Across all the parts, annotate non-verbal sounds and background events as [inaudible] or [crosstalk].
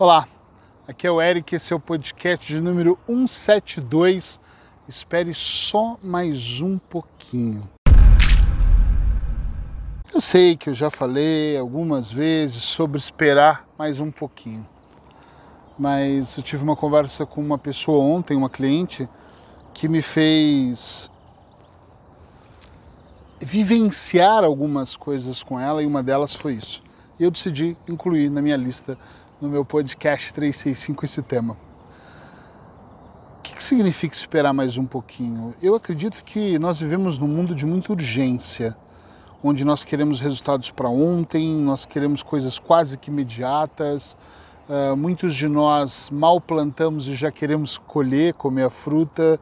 Olá, aqui é o Eric, esse é o podcast de número 172. Espere só mais um pouquinho. Eu sei que eu já falei algumas vezes sobre esperar mais um pouquinho, mas eu tive uma conversa com uma pessoa ontem, uma cliente, que me fez vivenciar algumas coisas com ela e uma delas foi isso. E eu decidi incluir na minha lista, no meu podcast 365, esse tema. O que, que significa esperar mais um pouquinho? Eu acredito que nós vivemos num mundo de muita urgência, onde nós queremos resultados para ontem, nós queremos coisas quase que imediatas. Uh, muitos de nós mal plantamos e já queremos colher, comer a fruta.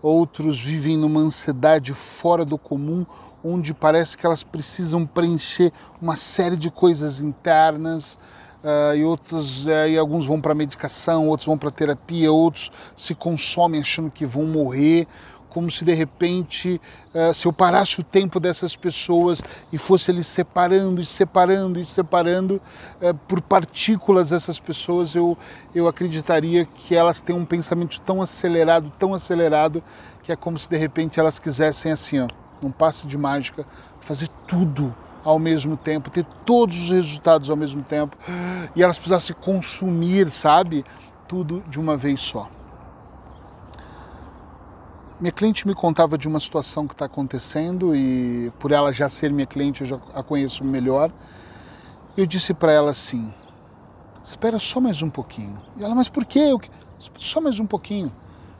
Outros vivem numa ansiedade fora do comum, onde parece que elas precisam preencher uma série de coisas internas. Uh, e outros, uh, e alguns vão para medicação, outros vão para terapia, outros se consomem achando que vão morrer, como se de repente, uh, se eu parasse o tempo dessas pessoas e fosse eles separando e separando e separando por partículas essas pessoas, eu, eu acreditaria que elas têm um pensamento tão acelerado, tão acelerado, que é como se de repente elas quisessem assim, ó, num passe de mágica, fazer tudo ao mesmo tempo, ter todos os resultados ao mesmo tempo e elas precisassem consumir, sabe, tudo de uma vez só. Minha cliente me contava de uma situação que está acontecendo e por ela já ser minha cliente eu já a conheço melhor. Eu disse para ela assim: espera só mais um pouquinho. E ela, mas por quê? Só mais um pouquinho.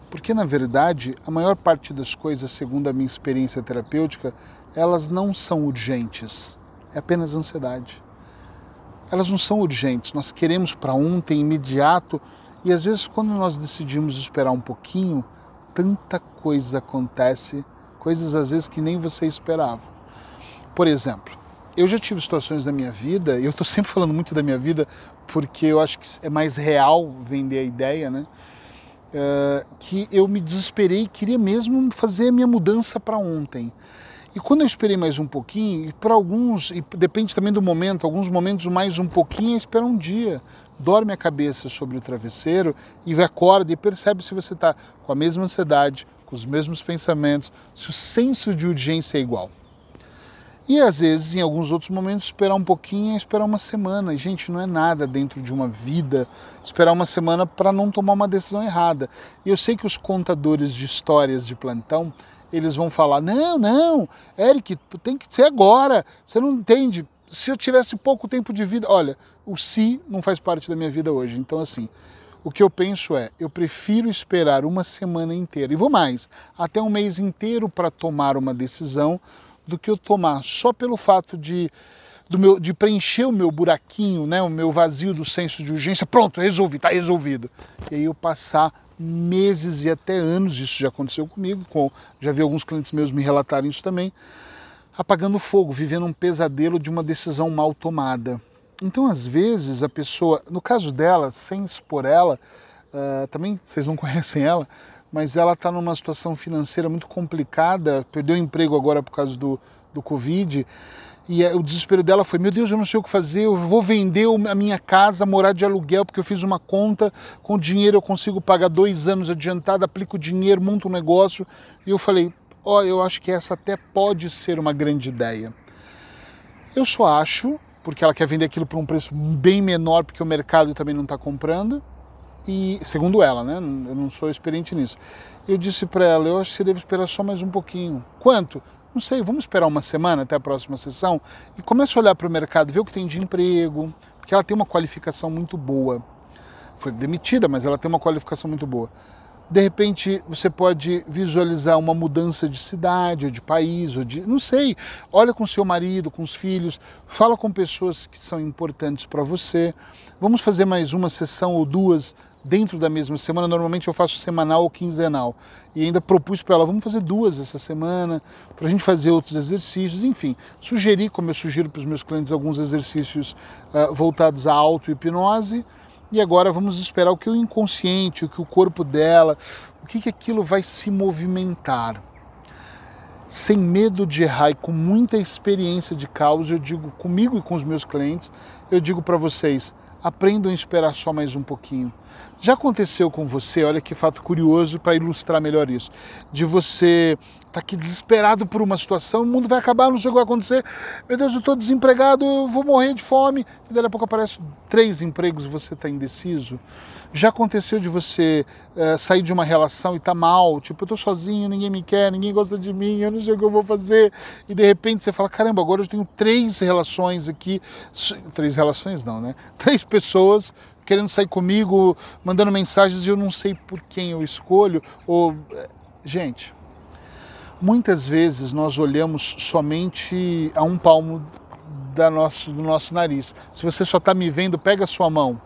Porque na verdade a maior parte das coisas, segundo a minha experiência terapêutica, elas não são urgentes, é apenas ansiedade. Elas não são urgentes, nós queremos para ontem, imediato, e às vezes quando nós decidimos esperar um pouquinho, tanta coisa acontece, coisas às vezes que nem você esperava. Por exemplo, eu já tive situações da minha vida, e eu estou sempre falando muito da minha vida porque eu acho que é mais real vender a ideia, né? Uh, que eu me desesperei e queria mesmo fazer a minha mudança para ontem. E quando eu esperei mais um pouquinho, e para alguns, e depende também do momento, alguns momentos mais um pouquinho é esperar um dia. Dorme a cabeça sobre o travesseiro e acorda e percebe se você está com a mesma ansiedade, com os mesmos pensamentos, se o senso de urgência é igual. E às vezes, em alguns outros momentos, esperar um pouquinho é esperar uma semana. E, gente, não é nada dentro de uma vida esperar uma semana para não tomar uma decisão errada. E eu sei que os contadores de histórias de plantão eles vão falar: não, não, Eric, tem que ser agora, você não entende. Se eu tivesse pouco tempo de vida, olha, o si não faz parte da minha vida hoje. Então, assim, o que eu penso é: eu prefiro esperar uma semana inteira, e vou mais, até um mês inteiro para tomar uma decisão, do que eu tomar só pelo fato de. Do meu, de preencher o meu buraquinho, né, o meu vazio do senso de urgência, pronto, resolvi, está resolvido. E aí eu passar meses e até anos, isso já aconteceu comigo, com, já vi alguns clientes meus me relatarem isso também, apagando fogo, vivendo um pesadelo de uma decisão mal tomada. Então, às vezes, a pessoa, no caso dela, sem expor ela, uh, também vocês não [laughs] conhecem ela, mas ela está numa situação financeira muito complicada, perdeu o emprego agora por causa do, do Covid, e o desespero dela foi: meu Deus, eu não sei o que fazer, eu vou vender a minha casa, morar de aluguel, porque eu fiz uma conta, com dinheiro eu consigo pagar dois anos adiantado, aplico dinheiro, monto um negócio. E eu falei: ó, oh, eu acho que essa até pode ser uma grande ideia. Eu só acho, porque ela quer vender aquilo por um preço bem menor, porque o mercado também não está comprando, e segundo ela, né? Eu não sou experiente nisso. Eu disse para ela: eu acho que você deve esperar só mais um pouquinho. Quanto? Não sei, vamos esperar uma semana até a próxima sessão e comece a olhar para o mercado, ver o que tem de emprego, porque ela tem uma qualificação muito boa. Foi demitida, mas ela tem uma qualificação muito boa. De repente, você pode visualizar uma mudança de cidade, ou de país, ou de. não sei. Olha com seu marido, com os filhos, fala com pessoas que são importantes para você. Vamos fazer mais uma sessão ou duas dentro da mesma semana. Normalmente eu faço semanal ou quinzenal. E ainda propus para ela, vamos fazer duas essa semana, para a gente fazer outros exercícios. Enfim, sugeri, como eu sugiro para os meus clientes, alguns exercícios uh, voltados à auto-hipnose. E agora vamos esperar o que o inconsciente, o que o corpo dela, o que, que aquilo vai se movimentar. Sem medo de errar e com muita experiência de causa, eu digo comigo e com os meus clientes, eu digo para vocês, aprendam a esperar só mais um pouquinho. Já aconteceu com você, olha que fato curioso para ilustrar melhor isso, de você tá aqui desesperado por uma situação, o mundo vai acabar, não sei o que vai acontecer. Meu Deus, eu estou desempregado, eu vou morrer de fome. E daí a pouco aparecem três empregos você está indeciso. Já aconteceu de você é, sair de uma relação e tá mal, tipo, eu tô sozinho, ninguém me quer, ninguém gosta de mim, eu não sei o que eu vou fazer. E de repente você fala, caramba, agora eu tenho três relações aqui. Três relações não, né? Três pessoas querendo sair comigo, mandando mensagens e eu não sei por quem eu escolho. Ou... Eh, gente, Muitas vezes nós olhamos somente a um palmo da nosso, do nosso nariz. Se você só está me vendo, pega a sua mão.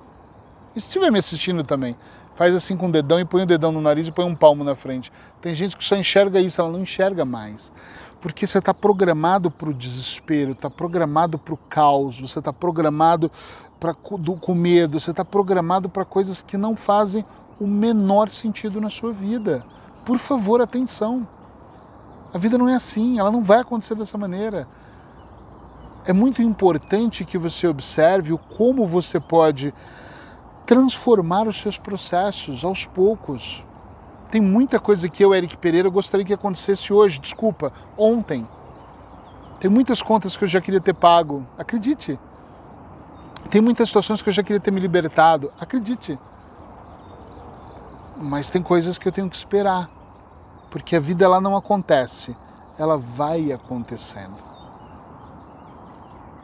E se estiver me assistindo também, faz assim com o dedão e põe o dedão no nariz e põe um palmo na frente. Tem gente que só enxerga isso, ela não enxerga mais. Porque você está programado para o desespero, está programado para o caos, você está programado para com medo, você está programado para coisas que não fazem o menor sentido na sua vida. Por favor, atenção. A vida não é assim, ela não vai acontecer dessa maneira. É muito importante que você observe o como você pode transformar os seus processos aos poucos. Tem muita coisa que eu, Eric Pereira, gostaria que acontecesse hoje, desculpa, ontem. Tem muitas contas que eu já queria ter pago, acredite. Tem muitas situações que eu já queria ter me libertado, acredite. Mas tem coisas que eu tenho que esperar porque a vida ela não acontece, ela vai acontecendo.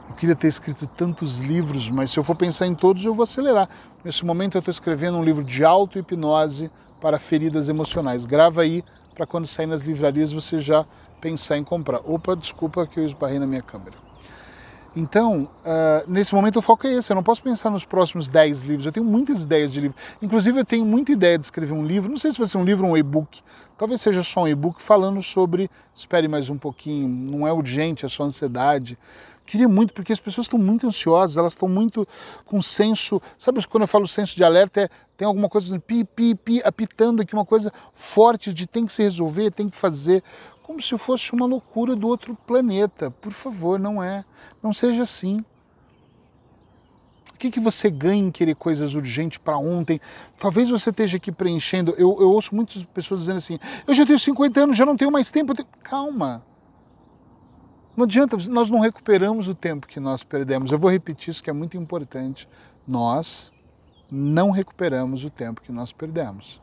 Eu queria ter escrito tantos livros, mas se eu for pensar em todos, eu vou acelerar. Nesse momento eu estou escrevendo um livro de auto-hipnose para feridas emocionais. Grava aí para quando sair nas livrarias você já pensar em comprar. Opa, desculpa que eu esbarrei na minha câmera. Então, uh, nesse momento o foco é esse. Eu não posso pensar nos próximos 10 livros. Eu tenho muitas ideias de livro. Inclusive, eu tenho muita ideia de escrever um livro. Não sei se vai ser um livro ou um e-book. Talvez seja só um e-book falando sobre. Espere mais um pouquinho. Não é urgente, é só ansiedade. Queria muito, porque as pessoas estão muito ansiosas, elas estão muito com senso. Sabe quando eu falo senso de alerta? É, tem alguma coisa pi, pi, pi, apitando aqui, uma coisa forte de tem que se resolver, tem que fazer como se fosse uma loucura do outro planeta. Por favor, não é. Não seja assim. O que, que você ganha em querer coisas urgentes para ontem? Talvez você esteja aqui preenchendo. Eu, eu, ouço muitas pessoas dizendo assim: eu já tenho 50 anos, já não tenho mais tempo. Tenho... Calma. Não adianta, nós não recuperamos o tempo que nós perdemos. Eu vou repetir isso que é muito importante. Nós não recuperamos o tempo que nós perdemos.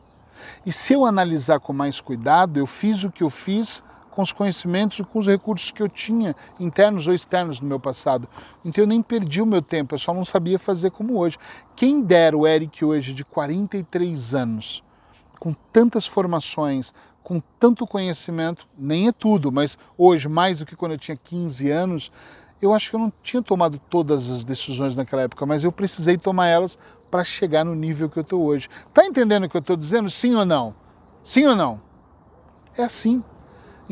E se eu analisar com mais cuidado, eu fiz o que eu fiz com os conhecimentos e com os recursos que eu tinha, internos ou externos no meu passado. Então eu nem perdi o meu tempo, eu só não sabia fazer como hoje. Quem dera o Eric hoje, de 43 anos, com tantas formações, com tanto conhecimento, nem é tudo, mas hoje, mais do que quando eu tinha 15 anos, eu acho que eu não tinha tomado todas as decisões naquela época, mas eu precisei tomar elas para chegar no nível que eu estou hoje. Tá entendendo o que eu estou dizendo? Sim ou não? Sim ou não? É assim.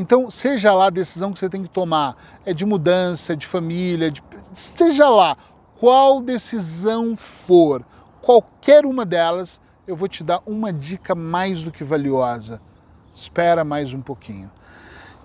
Então, seja lá a decisão que você tem que tomar, é de mudança, de família, de... seja lá qual decisão for, qualquer uma delas, eu vou te dar uma dica mais do que valiosa. Espera mais um pouquinho.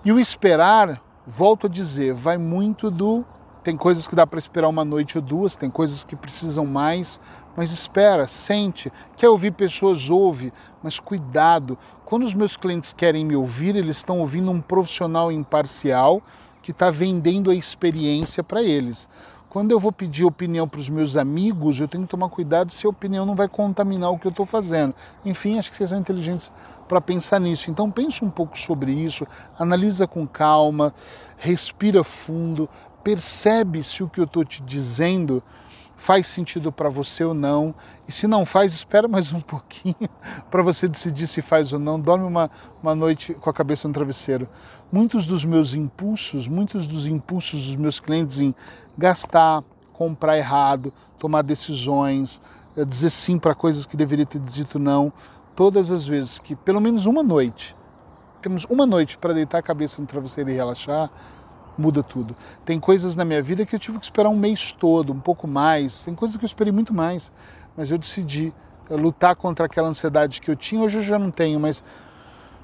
E o esperar, volto a dizer, vai muito do. Tem coisas que dá para esperar uma noite ou duas, tem coisas que precisam mais, mas espera, sente. Quer ouvir pessoas, ouve, mas cuidado. Quando os meus clientes querem me ouvir, eles estão ouvindo um profissional imparcial que está vendendo a experiência para eles. Quando eu vou pedir opinião para os meus amigos, eu tenho que tomar cuidado se a opinião não vai contaminar o que eu estou fazendo. Enfim, acho que vocês são inteligentes para pensar nisso. Então pense um pouco sobre isso, analisa com calma, respira fundo, percebe se o que eu estou te dizendo faz sentido para você ou não. E se não faz, espera mais um [laughs] pouquinho para você decidir se faz ou não. Dorme uma, uma noite com a cabeça no travesseiro. Muitos dos meus impulsos, muitos dos impulsos dos meus clientes em gastar, comprar errado, tomar decisões, eh, dizer sim para coisas que deveria ter dito não, todas as vezes que pelo menos uma noite, temos uma noite para deitar a cabeça no travesseiro e relaxar, muda tudo. Tem coisas na minha vida que eu tive que esperar um mês todo, um pouco mais. Tem coisas que eu esperei muito mais, mas eu decidi eh, lutar contra aquela ansiedade que eu tinha. Hoje eu já não tenho, mas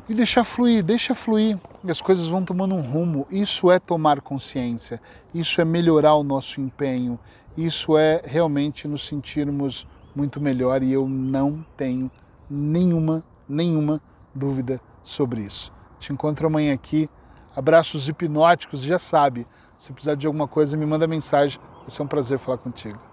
e deixar fluir, deixa fluir. E as coisas vão tomando um rumo. Isso é tomar consciência. Isso é melhorar o nosso empenho. isso é realmente nos sentirmos muito melhor e eu não tenho nenhuma, nenhuma dúvida sobre isso. Te encontro amanhã aqui. Abraços hipnóticos, já sabe. Se precisar de alguma coisa, me manda mensagem. Vai ser um prazer falar contigo.